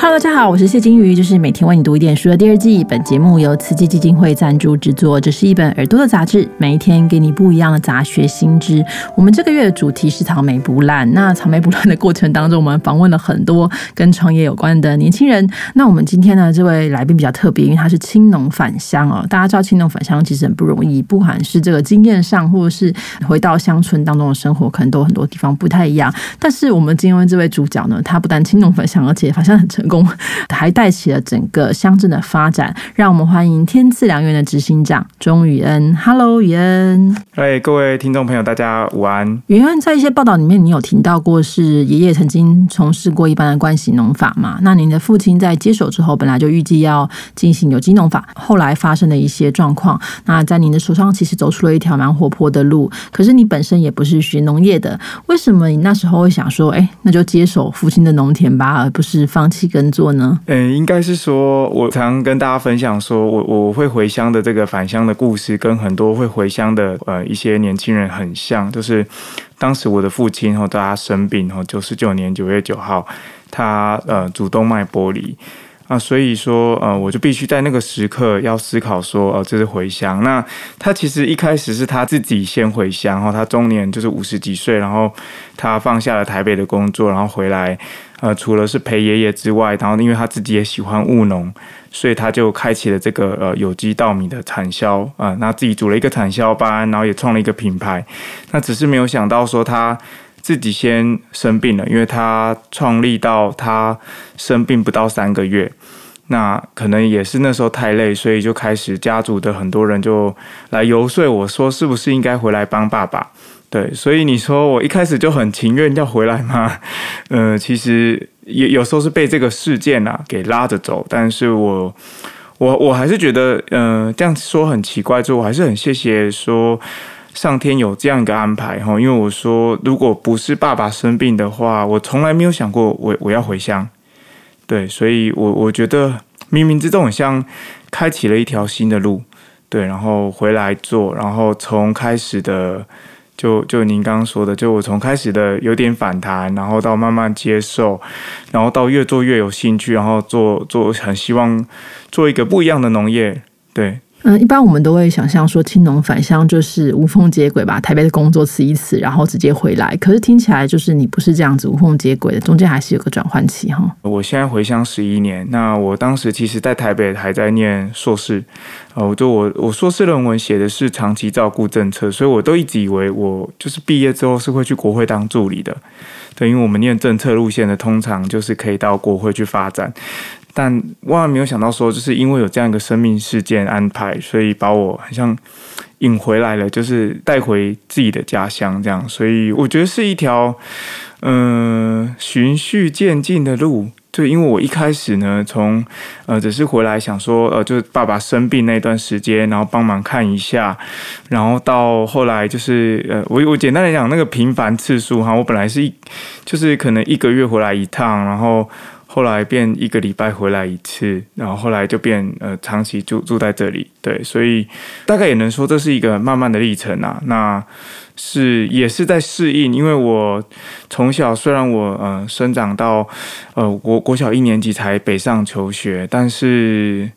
Hello，大家好，我是谢金鱼，这是每天为你读一点书的第二季。本节目由慈济基金会赞助制作，这是一本耳朵的杂志，每一天给你不一样的杂学新知。我们这个月的主题是草莓不烂。那草莓不烂的过程当中，我们访问了很多跟创业有关的年轻人。那我们今天呢，这位来宾比较特别，因为他是青农返乡哦。大家知道青农返乡其实很不容易，不管是这个经验上，或者是回到乡村当中的生活，可能都很多地方不太一样。但是我们今天这位主角呢，他不但青农返乡，而且返乡很成。功 还带起了整个乡镇的发展，让我们欢迎天赐良缘的执行长钟宇恩。Hello，宇恩。哎，各位听众朋友，大家午安。宇恩在一些报道里面，你有听到过是爷爷曾经从事过一般的关系农法嘛？那您的父亲在接手之后，本来就预计要进行有机农法，后来发生了一些状况。那在您的手上，其实走出了一条蛮活泼的路。可是你本身也不是学农业的，为什么你那时候会想说，哎，那就接手父亲的农田吧，而不是放弃耕作呢？嗯，应该是说，我常跟大家分享说，我我会回乡的这个返乡的故事，跟很多会回乡的呃一些年轻人很像，就是当时我的父亲然后他生病，然后九十九年九月九号，他呃主动脉剥离啊，所以说呃我就必须在那个时刻要思考说，呃这是回乡。那他其实一开始是他自己先回乡，然后他中年就是五十几岁，然后他放下了台北的工作，然后回来。呃，除了是陪爷爷之外，然后因为他自己也喜欢务农，所以他就开启了这个呃有机稻米的产销啊，那自己组了一个产销班，然后也创了一个品牌。那只是没有想到说他自己先生病了，因为他创立到他生病不到三个月，那可能也是那时候太累，所以就开始家族的很多人就来游说我说，是不是应该回来帮爸爸？对，所以你说我一开始就很情愿要回来吗？呃，其实也有时候是被这个事件啊给拉着走，但是我我我还是觉得，呃，这样说很奇怪，就我还是很谢谢说上天有这样一个安排哈，因为我说如果不是爸爸生病的话，我从来没有想过我我要回乡，对，所以我我觉得冥冥之中很像开启了一条新的路，对，然后回来做，然后从开始的。就就您刚刚说的，就我从开始的有点反弹，然后到慢慢接受，然后到越做越有兴趣，然后做做很希望做一个不一样的农业，对。嗯，一般我们都会想象说，青农返乡就是无缝接轨吧，台北的工作辞一辞，然后直接回来。可是听起来就是你不是这样子无缝接轨的，中间还是有个转换期哈。我现在回乡十一年，那我当时其实在台北还在念硕士，哦，就我我硕士论文写的是长期照顾政策，所以我都一直以为我就是毕业之后是会去国会当助理的，对，因为我们念政策路线的，通常就是可以到国会去发展。但万万没有想到，说就是因为有这样一个生命事件安排，所以把我好像引回来了，就是带回自己的家乡这样。所以我觉得是一条嗯循序渐进的路。就因为我一开始呢，从呃只是回来想说，呃就是爸爸生病那段时间，然后帮忙看一下，然后到后来就是呃我我简单来讲那个频繁次数哈，我本来是一就是可能一个月回来一趟，然后。后来变一个礼拜回来一次，然后后来就变呃长期住住在这里，对，所以大概也能说这是一个慢慢的历程啊。那是也是在适应，因为我从小虽然我呃生长到呃国国小一年级才北上求学，但是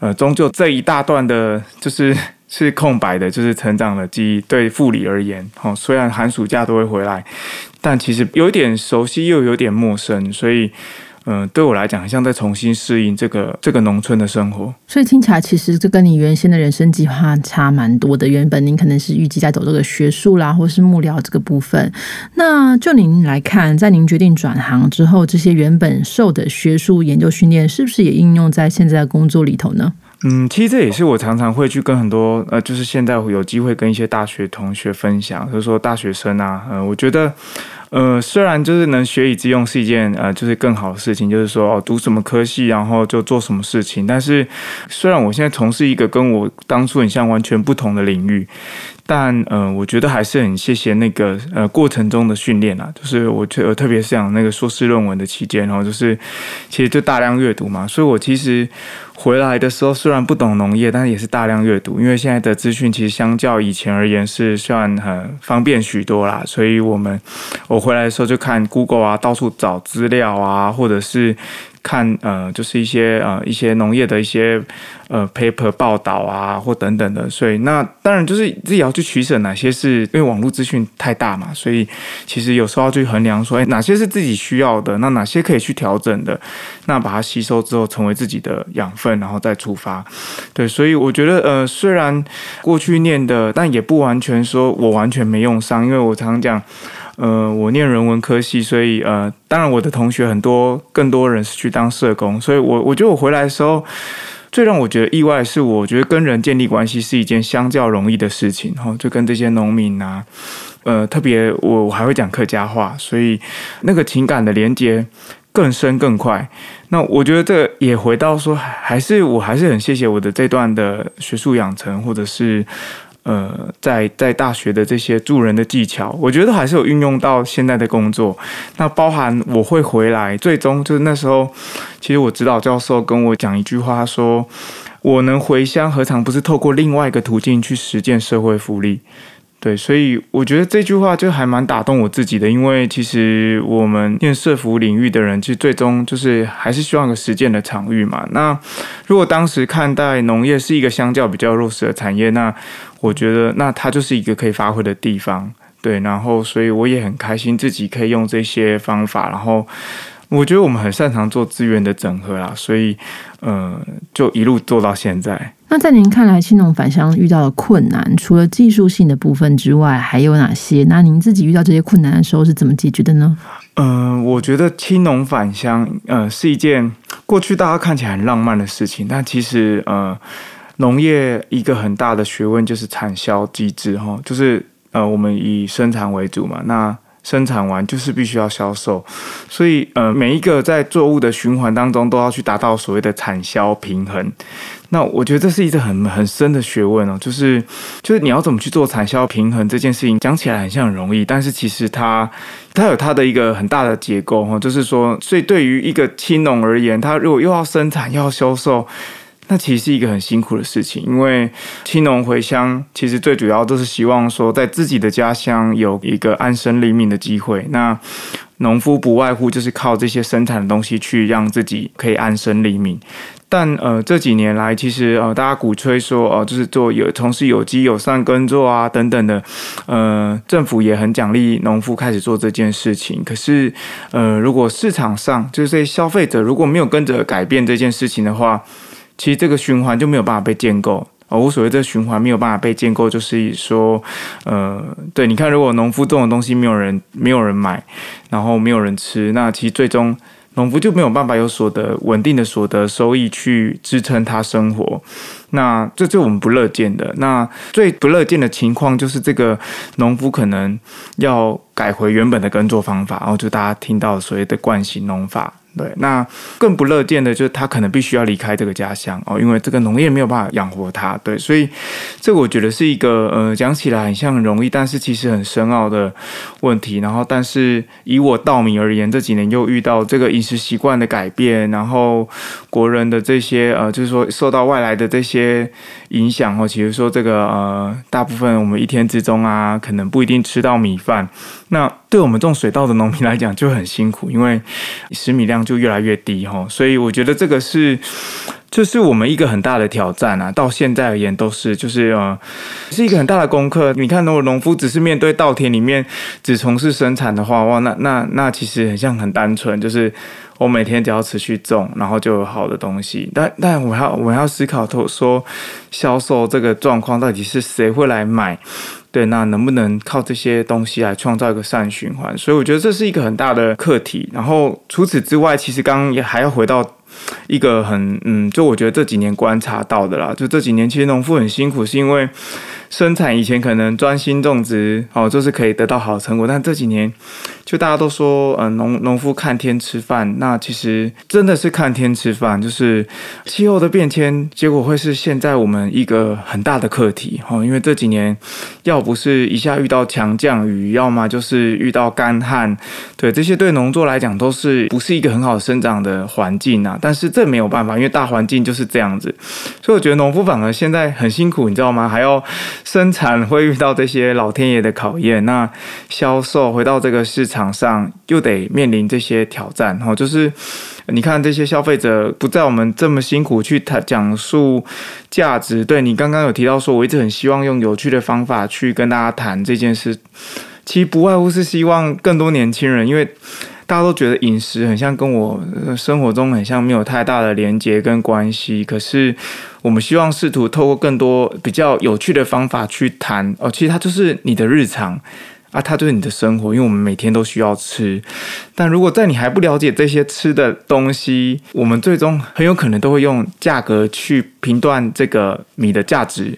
呃终究这一大段的就是是空白的，就是成长的记忆。对护理而言，哦，虽然寒暑假都会回来，但其实有点熟悉又有点陌生，所以。嗯，对我来讲，像在重新适应这个这个农村的生活。所以听起来，其实这跟你原先的人生计划差蛮多的。原本您可能是预计在走这个学术啦，或是幕僚这个部分。那就您来看，在您决定转行之后，这些原本受的学术研究训练，是不是也应用在现在的工作里头呢？嗯，其实这也是我常常会去跟很多呃，就是现在有机会跟一些大学同学分享，就是说大学生啊，嗯，我觉得。呃，虽然就是能学以致用是一件呃，就是更好的事情，就是说哦，读什么科系，然后就做什么事情。但是，虽然我现在从事一个跟我当初很像完全不同的领域，但呃，我觉得还是很谢谢那个呃过程中的训练啊。就是我觉得特别是讲那个硕士论文的期间，然后就是其实就大量阅读嘛，所以我其实。回来的时候虽然不懂农业，但是也是大量阅读，因为现在的资讯其实相较以前而言是算很方便许多啦。所以我们我回来的时候就看 Google 啊，到处找资料啊，或者是看呃，就是一些呃一些农业的一些呃 paper 报道啊，或等等的。所以那当然就是自己要去取舍，哪些是因为网络资讯太大嘛，所以其实有时候要去衡量说，哎，哪些是自己需要的，那哪些可以去调整的，那把它吸收之后成为自己的养分，然后再出发。对，所以我觉得呃，虽然过去念的，但也不完全说我完全没用上，因为我常讲。呃，我念人文科系，所以呃，当然我的同学很多，更多人是去当社工，所以我我觉得我回来的时候，最让我觉得意外是，我觉得跟人建立关系是一件相较容易的事情，哈，就跟这些农民啊，呃，特别我我还会讲客家话，所以那个情感的连接更深更快。那我觉得这也回到说，还是我还是很谢谢我的这段的学术养成，或者是。呃，在在大学的这些助人的技巧，我觉得还是有运用到现在的工作。那包含我会回来，最终就是那时候，其实我指导教授跟我讲一句话，说我能回乡，何尝不是透过另外一个途径去实践社会福利？对，所以我觉得这句话就还蛮打动我自己的，因为其实我们念社服领域的人，其实最终就是还是希望个实践的场域嘛。那如果当时看待农业是一个相较比较弱势的产业，那我觉得那它就是一个可以发挥的地方。对，然后所以我也很开心自己可以用这些方法，然后。我觉得我们很擅长做资源的整合啦，所以，呃，就一路做到现在。那在您看来，青农返乡遇到的困难，除了技术性的部分之外，还有哪些？那您自己遇到这些困难的时候是怎么解决的呢？嗯，我觉得青农返乡，呃，是一件过去大家看起来很浪漫的事情，但其实，呃，农业一个很大的学问就是产销机制，哈，就是呃，我们以生产为主嘛，那。生产完就是必须要销售，所以呃，每一个在作物的循环当中都要去达到所谓的产销平衡。那我觉得这是一个很很深的学问哦，就是就是你要怎么去做产销平衡这件事情，讲起来很像很容易，但是其实它它有它的一个很大的结构哈，就是说，所以对于一个青农而言，他如果又要生产又要销售。那其实是一个很辛苦的事情，因为青农回乡，其实最主要都是希望说，在自己的家乡有一个安身立命的机会。那农夫不外乎就是靠这些生产的东西去让自己可以安身立命。但呃这几年来，其实呃大家鼓吹说哦，就是做有从事有机友善耕作啊等等的，呃政府也很奖励农夫开始做这件事情。可是呃如果市场上就是这些消费者如果没有跟着改变这件事情的话，其实这个循环就没有办法被建构啊！无所谓这个循环没有办法被建构，就是说，呃，对，你看，如果农夫这种东西没有人没有人买，然后没有人吃，那其实最终农夫就没有办法有所得稳定的所得收益去支撑他生活。那这是我们不乐见的。那最不乐见的情况就是这个农夫可能要改回原本的耕作方法，然后就大家听到所谓的惯性农法。对，那更不乐见的就是他可能必须要离开这个家乡哦，因为这个农业没有办法养活他。对，所以这个我觉得是一个呃，讲起来很像很容易，但是其实很深奥的问题。然后，但是以我稻米而言，这几年又遇到这个饮食习惯的改变，然后国人的这些呃，就是说受到外来的这些影响哦，其实说这个呃，大部分我们一天之中啊，可能不一定吃到米饭。那对我们种水稻的农民来讲就很辛苦，因为食米量就越来越低哈，所以我觉得这个是，这是我们一个很大的挑战啊。到现在而言都是，就是呃，是一个很大的功课。你看，如果农夫只是面对稻田里面只从事生产的话，哇，那那那其实很像很单纯，就是我每天只要持续种，然后就有好的东西。但但我要我要思考，透说销售这个状况到底是谁会来买？对，那能不能靠这些东西来创造一个善循环？所以我觉得这是一个很大的课题。然后除此之外，其实刚刚也还要回到一个很嗯，就我觉得这几年观察到的啦，就这几年其实农夫很辛苦，是因为。生产以前可能专心种植，哦，就是可以得到好成果。但这几年，就大家都说，呃，农农夫看天吃饭。那其实真的是看天吃饭，就是气候的变迁，结果会是现在我们一个很大的课题。哦，因为这几年，要不是一下遇到强降雨，要么就是遇到干旱，对这些对农作来讲都是不是一个很好生长的环境啊。但是这没有办法，因为大环境就是这样子。所以我觉得农夫反而现在很辛苦，你知道吗？还要生产会遇到这些老天爷的考验，那销售回到这个市场上又得面临这些挑战。哦，就是你看这些消费者不在我们这么辛苦去谈讲述价值。对你刚刚有提到说，我一直很希望用有趣的方法去跟大家谈这件事，其实不外乎是希望更多年轻人，因为。大家都觉得饮食很像跟我生活中很像，没有太大的连接跟关系。可是我们希望试图透过更多比较有趣的方法去谈哦，其实它就是你的日常啊，它就是你的生活，因为我们每天都需要吃。但如果在你还不了解这些吃的东西，我们最终很有可能都会用价格去评断这个米的价值。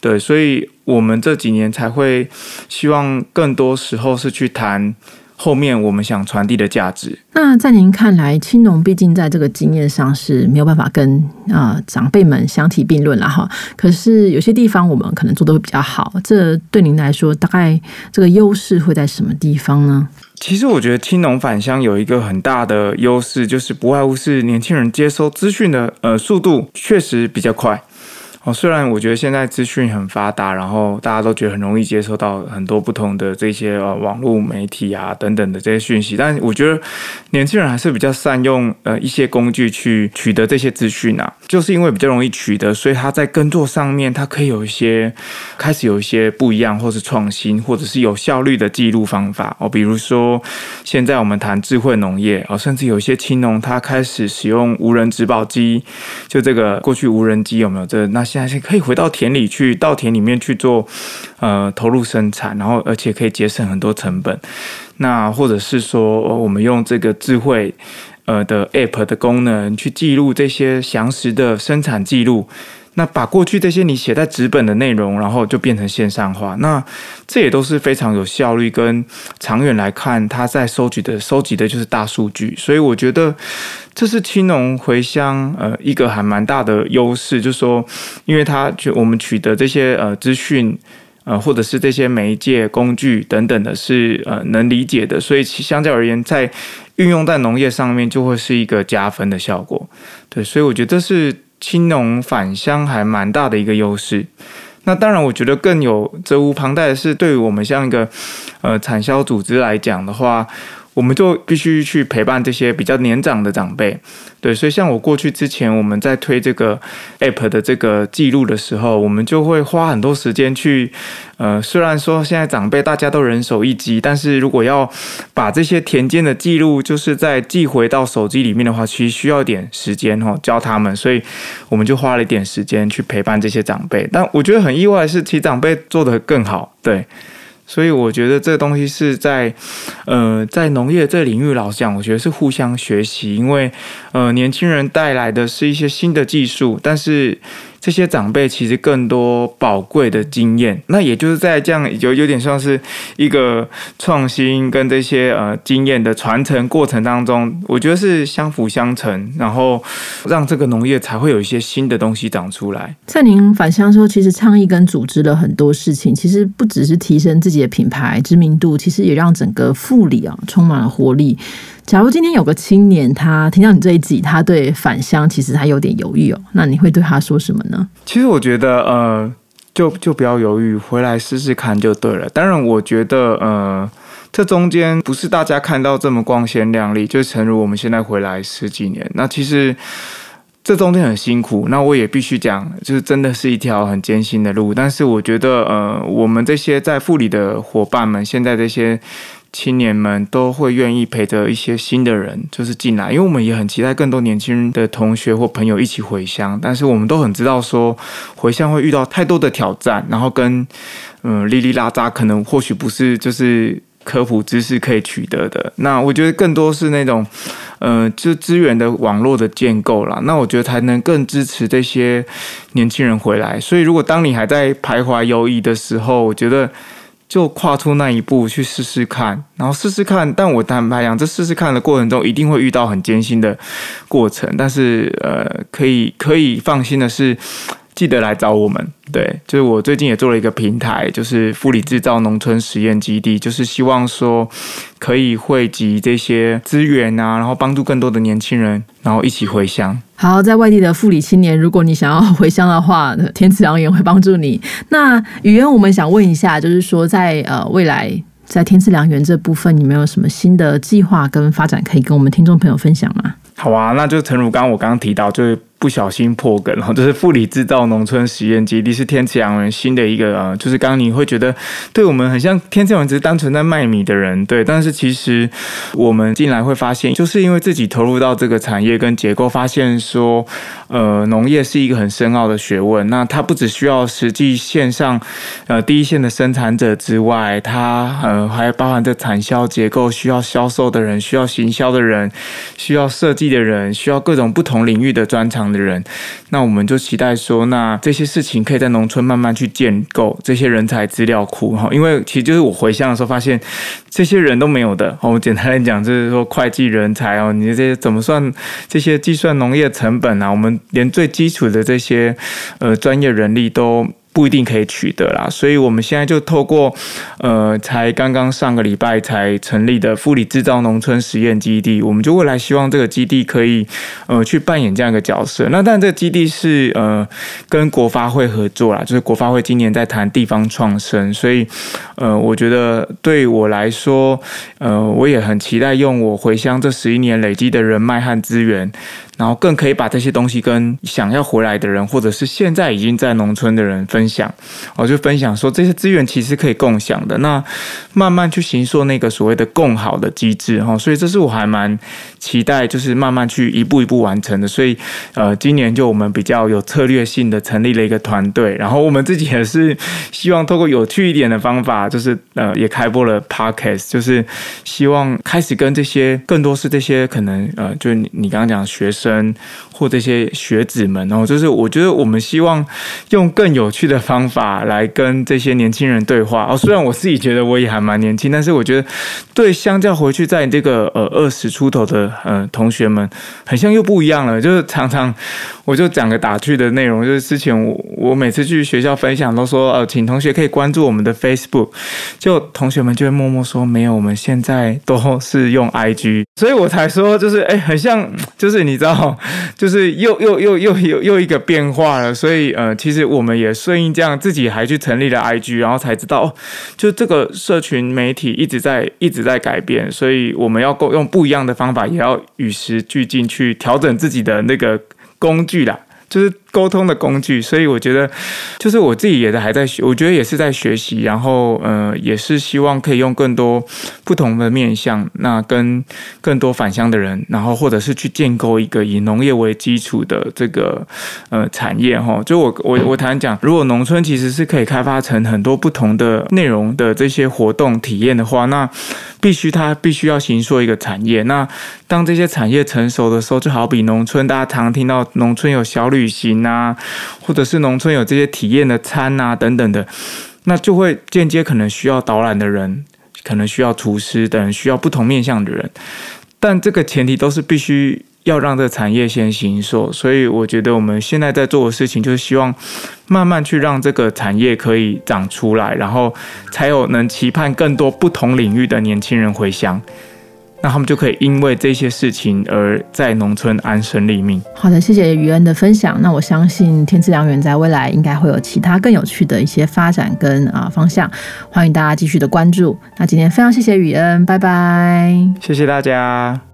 对，所以我们这几年才会希望更多时候是去谈。后面我们想传递的价值。那在您看来，青农毕竟在这个经验上是没有办法跟啊长辈们相提并论了哈。可是有些地方我们可能做的会比较好。这对您来说，大概这个优势会在什么地方呢？其实我觉得青农返乡有一个很大的优势，就是不外乎是年轻人接收资讯的呃速度确实比较快。哦，虽然我觉得现在资讯很发达，然后大家都觉得很容易接收到很多不同的这些呃网络媒体啊等等的这些讯息，但我觉得年轻人还是比较善用呃一些工具去取得这些资讯啊，就是因为比较容易取得，所以他在耕作上面他可以有一些开始有一些不一样，或是创新，或者是有效率的记录方法哦，比如说现在我们谈智慧农业哦，甚至有一些青农他开始使用无人植保机，就这个过去无人机有没有这那。现在是可以回到田里去，稻田里面去做，呃，投入生产，然后而且可以节省很多成本。那或者是说，我们用这个智慧呃的 App 的功能去记录这些详实的生产记录。那把过去这些你写在纸本的内容，然后就变成线上化，那这也都是非常有效率，跟长远来看，它在收集的收集的就是大数据，所以我觉得这是青农回乡呃一个还蛮大的优势，就是说，因为它就我们取得这些呃资讯呃或者是这些媒介工具等等的是呃能理解的，所以其相较而言，在运用在农业上面就会是一个加分的效果，对，所以我觉得这是。青农返乡还蛮大的一个优势，那当然，我觉得更有责无旁贷的是，对于我们像一个呃产销组织来讲的话。我们就必须去陪伴这些比较年长的长辈，对，所以像我过去之前我们在推这个 app 的这个记录的时候，我们就会花很多时间去，呃，虽然说现在长辈大家都人手一机，但是如果要把这些田间的记录，就是在寄回到手机里面的话，其实需要一点时间哈，教他们，所以我们就花了一点时间去陪伴这些长辈。但我觉得很意外的是，其实长辈做的更好，对。所以我觉得这东西是在，呃，在农业这领域，老实讲，我觉得是互相学习，因为，呃，年轻人带来的是一些新的技术，但是。这些长辈其实更多宝贵的经验，那也就是在这样有有点像是一个创新跟这些呃经验的传承过程当中，我觉得是相辅相成，然后让这个农业才会有一些新的东西长出来。在您返乡的时候，其实倡议跟组织了很多事情，其实不只是提升自己的品牌知名度，其实也让整个富里啊充满了活力。假如今天有个青年，他听到你这一集，他对返乡其实他有点犹豫哦，那你会对他说什么呢？其实我觉得，呃，就就不要犹豫，回来试试看就对了。当然，我觉得，呃，这中间不是大家看到这么光鲜亮丽，就诚如我们现在回来十几年，那其实这中间很辛苦。那我也必须讲，就是真的是一条很艰辛的路。但是我觉得，呃，我们这些在富里的伙伴们，现在这些。青年们都会愿意陪着一些新的人，就是进来，因为我们也很期待更多年轻人的同学或朋友一起回乡。但是我们都很知道，说回乡会遇到太多的挑战，然后跟嗯哩哩啦喳，可能或许不是就是科普知识可以取得的。那我觉得更多是那种嗯，就资源的网络的建构啦。那我觉得才能更支持这些年轻人回来。所以，如果当你还在徘徊犹豫的时候，我觉得。就跨出那一步去试试看，然后试试看。但我坦白讲，这试试看的过程中，一定会遇到很艰辛的过程。但是，呃，可以可以放心的是，记得来找我们。对，就是我最近也做了一个平台，就是富里制造农村实验基地，就是希望说可以汇集这些资源啊，然后帮助更多的年轻人，然后一起回乡。好，在外地的富里青年，如果你想要回乡的话，天赐良缘会帮助你。那语言，我们想问一下，就是说在呃未来在天赐良缘这部分，你们有什么新的计划跟发展可以跟我们听众朋友分享吗？好啊，那就诚如刚刚我刚刚提到，就是。不小心破梗了，就 是富里制造农村实验基地是天赐良人新的一个呃，就是刚刚你会觉得对我们很像天赐良人只是单纯在卖米的人，对，但是其实我们进来会发现，就是因为自己投入到这个产业跟结构，发现说，呃，农业是一个很深奥的学问，那它不只需要实际线上呃第一线的生产者之外，它呃还包含着产销结构，需要销售的人，需要行销的人，需要设计的人，需要各种不同领域的专长。的人，那我们就期待说，那这些事情可以在农村慢慢去建构这些人才资料库哈，因为其实就是我回乡的时候发现，这些人都没有的。我简单来讲，就是说会计人才哦，你这些怎么算这些计算农业成本啊？我们连最基础的这些呃专业人力都。不一定可以取得啦，所以我们现在就透过，呃，才刚刚上个礼拜才成立的富里制造农村实验基地，我们就未来希望这个基地可以，呃，去扮演这样一个角色。那但这个基地是呃跟国发会合作啦，就是国发会今年在谈地方创生，所以呃，我觉得对我来说，呃，我也很期待用我回乡这十一年累积的人脉和资源。然后更可以把这些东西跟想要回来的人，或者是现在已经在农村的人分享。我就分享说，这些资源其实可以共享的。那慢慢去行说那个所谓的共好的机制哈，所以这是我还蛮期待，就是慢慢去一步一步完成的。所以呃，今年就我们比较有策略性的成立了一个团队，然后我们自己也是希望透过有趣一点的方法，就是呃也开播了 podcast，就是希望开始跟这些更多是这些可能呃，就是你你刚刚讲学生。这些学子们，哦就是我觉得我们希望用更有趣的方法来跟这些年轻人对话。哦，虽然我自己觉得我也还蛮年轻，但是我觉得对相较回去在这个呃二十出头的呃同学们，很像又不一样了。就是常常我就讲个打趣的内容，就是之前我我每次去学校分享都说呃，请同学可以关注我们的 Facebook，就同学们就会默默说没有，我们现在都是用 IG，所以我才说就是哎，很像就是你知道。就是又又又又又又一个变化了，所以呃，其实我们也顺应这样，自己还去成立了 IG，然后才知道，哦就这个社群媒体一直在一直在改变，所以我们要够用不一样的方法，也要与时俱进去调整自己的那个工具啦。就是沟通的工具，所以我觉得，就是我自己也在还在学，我觉得也是在学习，然后呃，也是希望可以用更多不同的面向，那跟更多返乡的人，然后或者是去建构一个以农业为基础的这个呃产业哈。就我我我谈讲，如果农村其实是可以开发成很多不同的内容的这些活动体验的话，那必须它必须要形塑一个产业。那当这些产业成熟的时候，就好比农村，大家常听到农村有小旅。行行啊，或者是农村有这些体验的餐啊等等的，那就会间接可能需要导览的人，可能需要厨师等需要不同面向的人，但这个前提都是必须要让这产业先行受。所以我觉得我们现在在做的事情，就是希望慢慢去让这个产业可以长出来，然后才有能期盼更多不同领域的年轻人回乡。那他们就可以因为这些事情而在农村安身立命。好的，谢谢于恩的分享。那我相信天赐良缘在未来应该会有其他更有趣的一些发展跟啊方向，欢迎大家继续的关注。那今天非常谢谢雨恩，拜拜，谢谢大家。